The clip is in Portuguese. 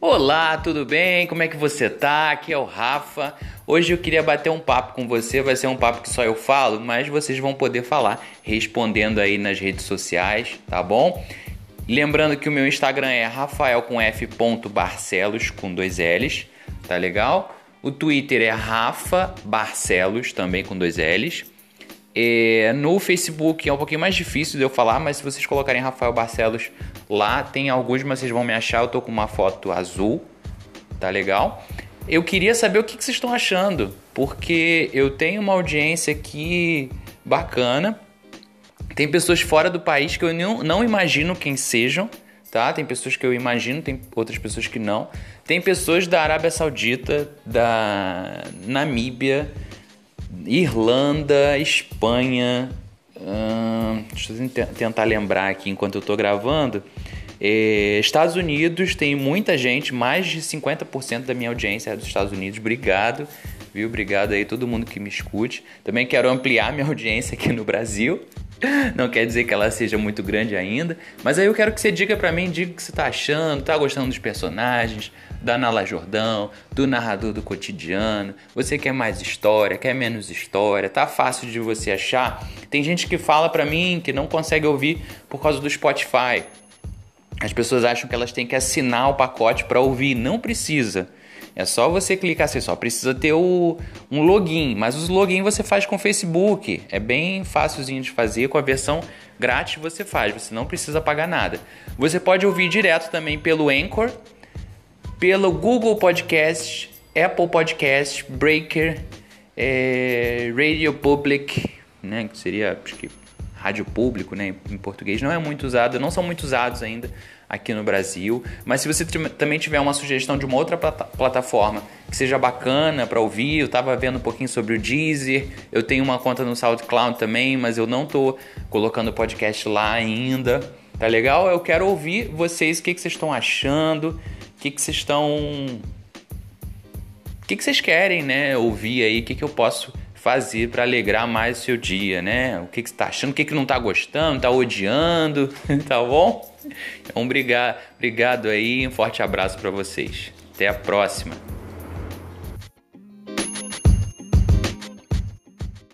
Olá, tudo bem? Como é que você tá? Aqui é o Rafa. Hoje eu queria bater um papo com você. Vai ser um papo que só eu falo, mas vocês vão poder falar respondendo aí nas redes sociais, tá bom? Lembrando que o meu Instagram é rafael com f Barcelos com dois L's, tá legal? O Twitter é Rafa Barcelos também com dois L's. É, no Facebook é um pouquinho mais difícil de eu falar, mas se vocês colocarem Rafael Barcelos lá, tem alguns, mas vocês vão me achar. Eu tô com uma foto azul, tá legal? Eu queria saber o que, que vocês estão achando, porque eu tenho uma audiência aqui bacana. Tem pessoas fora do país que eu não, não imagino quem sejam, tá? Tem pessoas que eu imagino, tem outras pessoas que não. Tem pessoas da Arábia Saudita, da Namíbia Irlanda, Espanha. Hum, deixa eu tentar lembrar aqui enquanto eu estou gravando. É, Estados Unidos tem muita gente, mais de 50% da minha audiência é dos Estados Unidos. Obrigado, viu? Obrigado aí todo mundo que me escute. Também quero ampliar minha audiência aqui no Brasil. Não quer dizer que ela seja muito grande ainda, mas aí eu quero que você diga para mim, diga o que você tá achando, tá gostando dos personagens, da Nala Jordão, do narrador do cotidiano. Você quer mais história, quer menos história? Tá fácil de você achar? Tem gente que fala para mim que não consegue ouvir por causa do Spotify. As pessoas acham que elas têm que assinar o pacote para ouvir, não precisa. É só você clicar assim, só precisa ter o, um login, mas os login você faz com o Facebook. É bem fácilzinho de fazer, com a versão grátis você faz, você não precisa pagar nada. Você pode ouvir direto também pelo Anchor, pelo Google Podcast, Apple Podcast, Breaker, é, Radio Public, né, que seria acho que rádio público, né, em português, não é muito usado, não são muito usados ainda aqui no Brasil. Mas se você também tiver uma sugestão de uma outra plata plataforma que seja bacana para ouvir, eu estava vendo um pouquinho sobre o Deezer, eu tenho uma conta no SoundCloud também, mas eu não tô colocando podcast lá ainda. Tá legal? Eu quero ouvir vocês, o que, que vocês estão achando, o que, que vocês estão. O que, que vocês querem, né? Ouvir aí, o que, que eu posso fazer para alegrar mais o seu dia, né? O que, que você tá achando, o que, que não tá gostando, tá odiando, tá bom? Então, obrigado, obrigado aí, um forte abraço para vocês. Até a próxima.